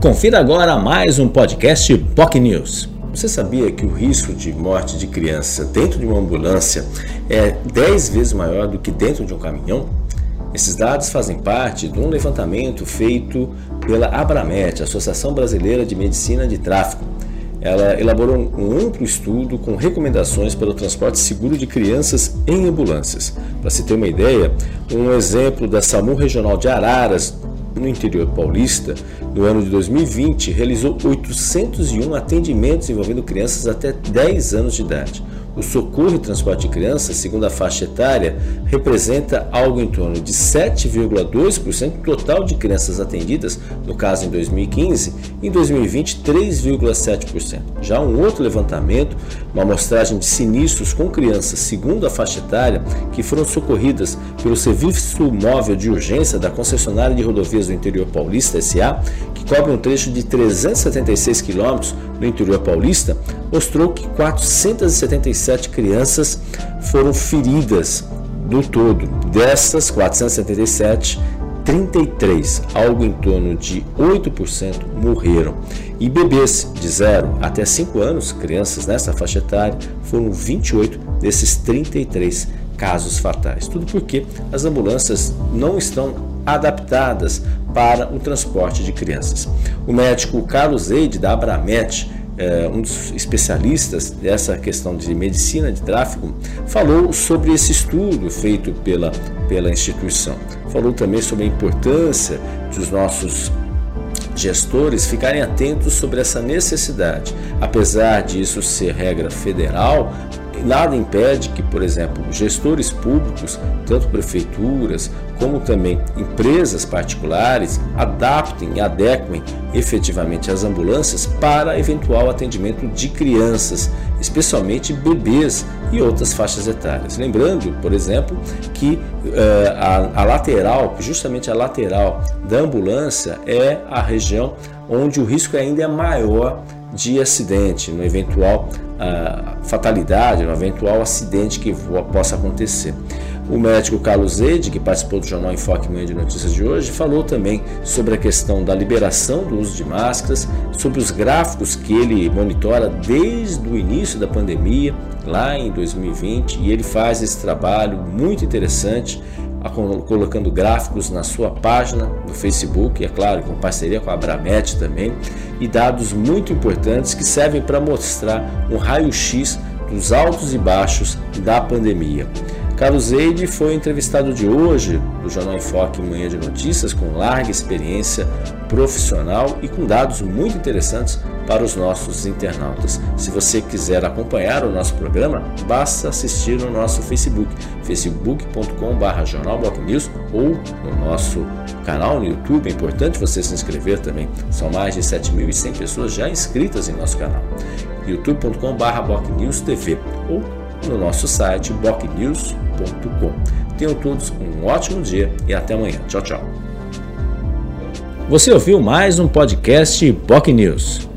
Confira agora mais um podcast POC News. Você sabia que o risco de morte de criança dentro de uma ambulância é 10 vezes maior do que dentro de um caminhão? Esses dados fazem parte de um levantamento feito pela Abramet, Associação Brasileira de Medicina de Tráfico. Ela elaborou um amplo estudo com recomendações para o transporte seguro de crianças em ambulâncias. Para se ter uma ideia, um exemplo da SAMU Regional de Araras, no interior paulista, no ano de 2020, realizou 801 atendimentos envolvendo crianças até 10 anos de idade. O socorro e transporte de crianças, segundo a faixa etária, representa algo em torno de 7,2% do total de crianças atendidas, no caso em 2015, e em 2020 3,7%. Já um outro levantamento, uma amostragem de sinistros com crianças, segundo a faixa etária, que foram socorridas pelo Serviço Móvel de Urgência da concessionária de rodovias do interior paulista SA, que cobre um trecho de 376 quilômetros no interior paulista, mostrou que 477 crianças foram feridas no todo. Dessas 477, 33, algo em torno de 8%, morreram. E bebês de 0 até 5 anos, crianças nessa faixa etária, foram 28 desses 33 casos fatais. Tudo porque as ambulâncias não estão adaptadas para o transporte de crianças. O médico Carlos Eide, da Abramet, é, um dos especialistas dessa questão de medicina de tráfego, falou sobre esse estudo feito pela, pela instituição. Falou também sobre a importância dos nossos gestores ficarem atentos sobre essa necessidade. Apesar disso ser regra federal, nada impede que, por exemplo, gestores públicos, tanto prefeituras como também empresas particulares, adaptem e adequem efetivamente as ambulâncias para eventual atendimento de crianças, especialmente bebês e outras faixas etárias. Lembrando, por exemplo, que uh, a, a lateral, justamente a lateral da ambulância é a região onde o risco ainda é maior de acidente, no eventual uh, fatalidade, no eventual acidente que possa acontecer. O médico Carlos Ede, que participou do jornal Enfoque Manhã de Notícias de hoje, falou também sobre a questão da liberação do uso de máscaras, sobre os gráficos que ele monitora desde o início da pandemia, lá em 2020, e ele faz esse trabalho muito interessante colocando gráficos na sua página do Facebook, é claro, com parceria com a Abramet também, e dados muito importantes que servem para mostrar um raio-x dos altos e baixos da pandemia. Carlos Eide foi entrevistado de hoje do Jornal Enfoque Manhã de Notícias com larga experiência profissional e com dados muito interessantes para os nossos internautas. Se você quiser acompanhar o nosso programa, basta assistir no nosso Facebook, facebook.com.br jornalbocnews ou no nosso canal no YouTube. É importante você se inscrever também. São mais de 7.100 pessoas já inscritas em nosso canal. youtube.com.br TV ou no nosso site bocnews.com. Tenham todos um ótimo dia e até amanhã. Tchau, tchau. Você ouviu mais um podcast Boc News.